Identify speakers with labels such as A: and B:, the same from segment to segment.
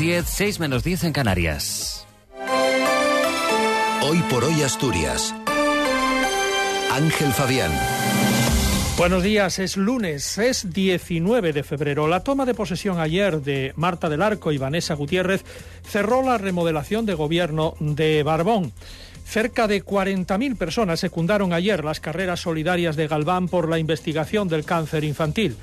A: 10, 6 menos 10 en Canarias.
B: Hoy por hoy Asturias. Ángel Fabián.
C: Buenos días, es lunes, es 19 de febrero. La toma de posesión ayer de Marta del Arco y Vanessa Gutiérrez cerró la remodelación de gobierno de Barbón. Cerca de 40.000 personas secundaron ayer las carreras solidarias de Galván por la investigación del cáncer infantil.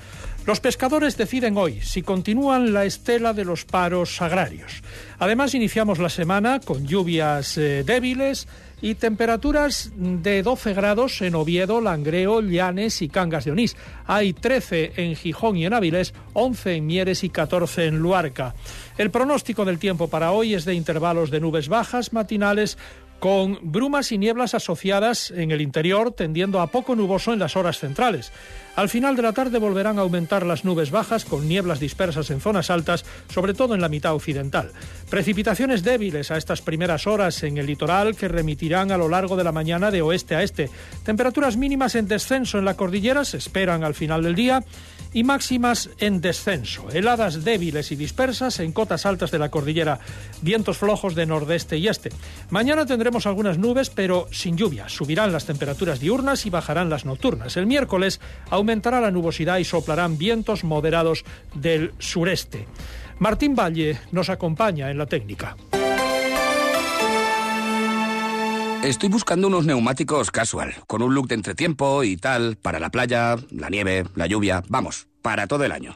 C: Los pescadores deciden hoy si continúan la estela de los paros agrarios. Además, iniciamos la semana con lluvias eh, débiles y temperaturas de 12 grados en Oviedo, Langreo, Llanes y Cangas de Onís. Hay 13 en Gijón y en Avilés, 11 en Mieres y 14 en Luarca. El pronóstico del tiempo para hoy es de intervalos de nubes bajas matinales con brumas y nieblas asociadas en el interior, tendiendo a poco nuboso en las horas centrales. Al final de la tarde volverán a aumentar las nubes bajas con nieblas dispersas en zonas altas, sobre todo en la mitad occidental. Precipitaciones débiles a estas primeras horas en el litoral que remitirán a lo largo de la mañana de oeste a este. Temperaturas mínimas en descenso en la cordillera se esperan al final del día y máximas en descenso. Heladas débiles y dispersas en cotas altas de la cordillera. Vientos flojos de nordeste y este. Mañana tendremos algunas nubes, pero sin lluvia. Subirán las temperaturas diurnas y bajarán las nocturnas. El miércoles aumentará la nubosidad y soplarán vientos moderados del sureste. Martín Valle nos acompaña en la técnica.
D: Estoy buscando unos neumáticos casual, con un look de entretiempo y tal, para la playa, la nieve, la lluvia, vamos, para todo el año.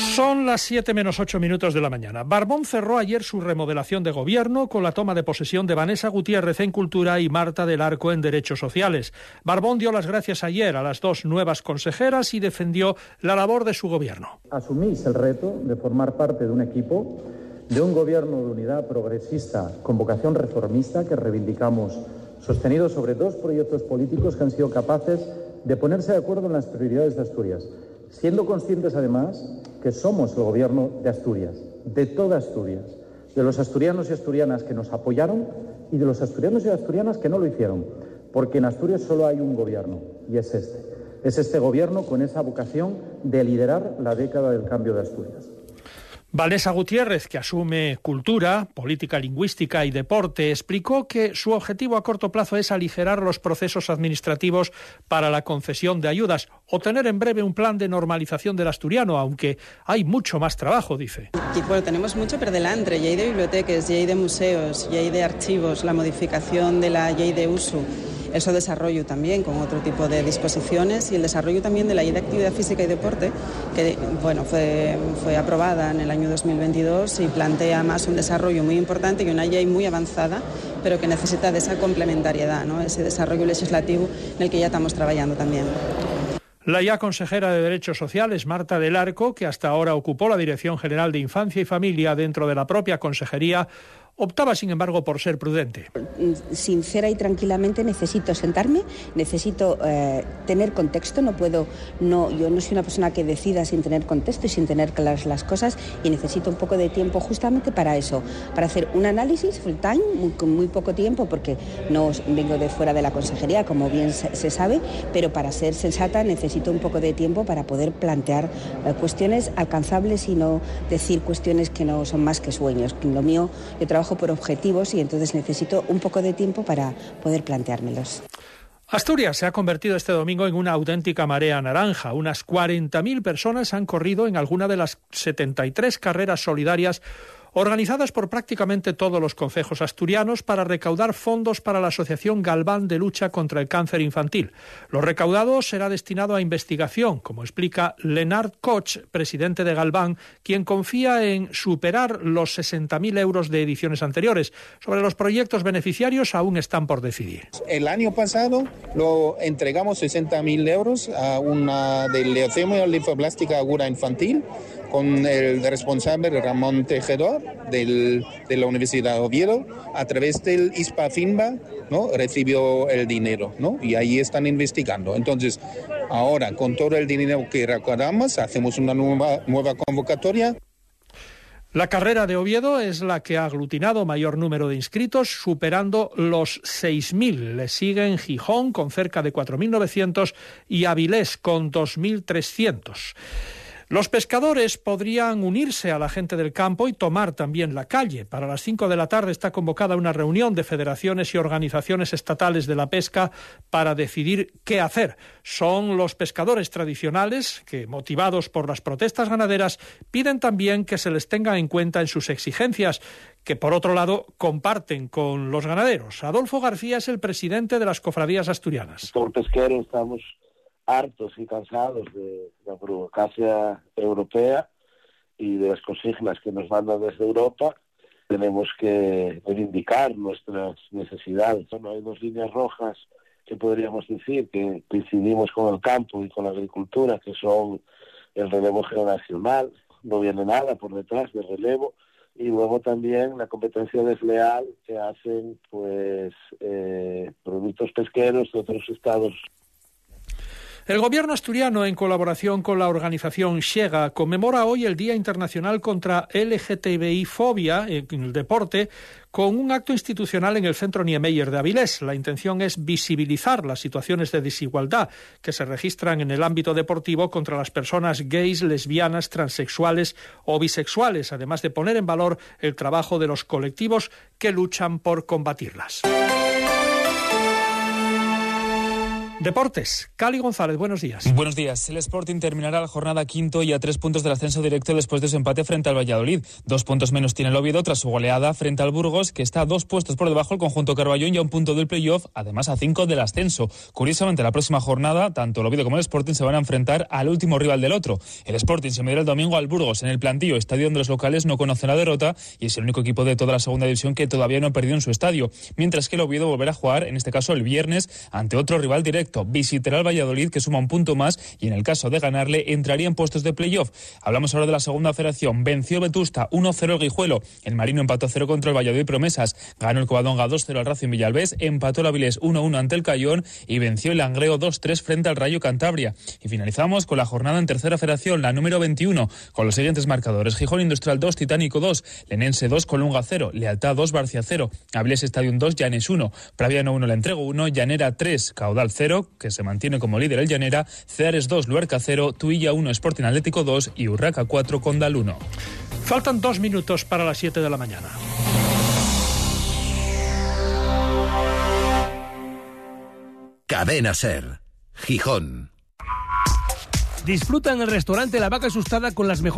C: Son las 7 menos 8 minutos de la mañana. Barbón cerró ayer su remodelación de gobierno con la toma de posesión de Vanessa Gutiérrez en Cultura y Marta del Arco en Derechos Sociales. Barbón dio las gracias ayer a las dos nuevas consejeras y defendió la labor de su gobierno.
E: Asumís el reto de formar parte de un equipo, de un gobierno de unidad progresista con vocación reformista que reivindicamos, sostenido sobre dos proyectos políticos que han sido capaces de ponerse de acuerdo en las prioridades de Asturias, siendo conscientes además que somos el gobierno de Asturias, de toda Asturias, de los asturianos y asturianas que nos apoyaron y de los asturianos y asturianas que no lo hicieron, porque en Asturias solo hay un gobierno y es este. Es este gobierno con esa vocación de liderar la década del cambio de Asturias.
C: Vanessa Gutiérrez, que asume cultura, política lingüística y deporte, explicó que su objetivo a corto plazo es aligerar los procesos administrativos para la concesión de ayudas o tener en breve un plan de normalización del asturiano, aunque hay mucho más trabajo, dice.
F: bueno, tenemos mucho por delante, hay de bibliotecas, ya hay de museos, ya hay de archivos, la modificación de la ley de uso eso desarrollo también con otro tipo de disposiciones y el desarrollo también de la ley de actividad física y deporte, que bueno, fue, fue aprobada en el año 2022 y plantea más un desarrollo muy importante y una ley muy avanzada, pero que necesita de esa complementariedad, ¿no? ese desarrollo legislativo en el que ya estamos trabajando también.
C: La ya consejera de Derechos Sociales, Marta del Arco, que hasta ahora ocupó la Dirección General de Infancia y Familia dentro de la propia consejería, Optaba, sin embargo, por ser prudente.
G: Sincera y tranquilamente necesito sentarme, necesito eh, tener contexto, no puedo, no, yo no soy una persona que decida sin tener contexto y sin tener claras las cosas y necesito un poco de tiempo justamente para eso, para hacer un análisis full time, con muy poco tiempo, porque no vengo de fuera de la consejería, como bien se, sabe, pero para ser sensata necesito un poco de tiempo para poder plantear eh, cuestiones alcanzables y no decir cuestiones que no son más que sueños. Lo mío, yo trabajo por objetivos y entonces necesito un poco de tiempo para poder planteármelos.
C: Asturias se ha convertido este domingo en una auténtica marea naranja. Unas 40.000 personas han corrido en alguna de las 73 carreras solidarias organizadas por prácticamente todos los concejos asturianos para recaudar fondos para la Asociación Galván de Lucha contra el Cáncer Infantil. Lo recaudado será destinado a investigación, como explica Lenard Koch, presidente de Galván, quien confía en superar los 60.000 euros de ediciones anteriores. Sobre los proyectos beneficiarios aún están por decidir.
H: El año pasado lo entregamos 60.000 euros a una de leucemia linfoblástica aguda infantil con el responsable Ramón Tejedor del, de la Universidad de Oviedo, a través del ISPA-FINBA, ¿no? recibió el dinero, ¿no? y ahí están investigando. Entonces, Ahora, con todo el dinero que recaudamos, hacemos una nueva, nueva convocatoria
C: la carrera de Oviedo es la que ha aglutinado mayor número de inscritos, superando los 6.000. Le siguen Gijón con cerca de 4.900 y Avilés con 2.300. Los pescadores podrían unirse a la gente del campo y tomar también la calle. Para las cinco de la tarde está convocada una reunión de federaciones y organizaciones estatales de la pesca para decidir qué hacer. Son los pescadores tradicionales que, motivados por las protestas ganaderas, piden también que se les tenga en cuenta en sus exigencias, que por otro lado comparten con los ganaderos. Adolfo García es el presidente de las cofradías asturianas.
I: Por pesquero estamos hartos y cansados de la burocracia europea y de las consignas que nos mandan desde Europa, tenemos que reivindicar nuestras necesidades. Bueno, hay dos líneas rojas que podríamos decir que coincidimos con el campo y con la agricultura, que son el relevo generacional, no viene nada por detrás del relevo, y luego también la competencia desleal que hacen pues eh, productos pesqueros de otros estados
C: el gobierno asturiano, en colaboración con la organización Shega, conmemora hoy el Día Internacional contra LGTBI-fobia en el deporte con un acto institucional en el Centro Niemeyer de Avilés. La intención es visibilizar las situaciones de desigualdad que se registran en el ámbito deportivo contra las personas gays, lesbianas, transexuales o bisexuales, además de poner en valor el trabajo de los colectivos que luchan por combatirlas. Deportes. Cali González, buenos días.
J: Buenos días. El Sporting terminará la jornada quinto y a tres puntos del ascenso directo después de su empate frente al Valladolid. Dos puntos menos tiene el Oviedo tras su goleada frente al Burgos, que está a dos puestos por debajo el conjunto Carballón y a un punto del playoff, además a cinco del ascenso. Curiosamente, la próxima jornada, tanto el Oviedo como el Sporting se van a enfrentar al último rival del otro. El Sporting se medirá el domingo al Burgos en el plantillo, estadio donde los locales no conocen la derrota y es el único equipo de toda la segunda división que todavía no ha perdido en su estadio. Mientras que el Oviedo volverá a jugar, en este caso el viernes, ante otro rival directo. Visitará al Valladolid, que suma un punto más y en el caso de ganarle entraría en puestos de playoff. Hablamos ahora de la segunda federación. Venció Vetusta 1-0 el Guijuelo. El Marino empató 0 contra el Valladolid Promesas. Ganó el Covadonga 2-0 al Racing Villalbés. Empató el Avilés 1-1 ante el Cayón y venció el Langreo 2-3 frente al Rayo Cantabria. Y finalizamos con la jornada en tercera federación, la número 21, con los siguientes marcadores. Gijón Industrial 2, Titánico 2, Lenense 2, Colunga 0, Lealtad 2, Barcia 0, Avilés Stadium 2, Llanes 1, Praviano 1, La Entrego 1, Llanera 3, Caudal 0, que se mantiene como líder el Llanera, Ceares 2, Luerca 0, Tuilla 1, Sporting Atlético 2 y Urraca 4, Condal 1.
C: Faltan dos minutos para las 7 de la mañana.
B: Cadena Ser, Gijón.
K: Disfruta en el restaurante La Vaca Asustada con las mejores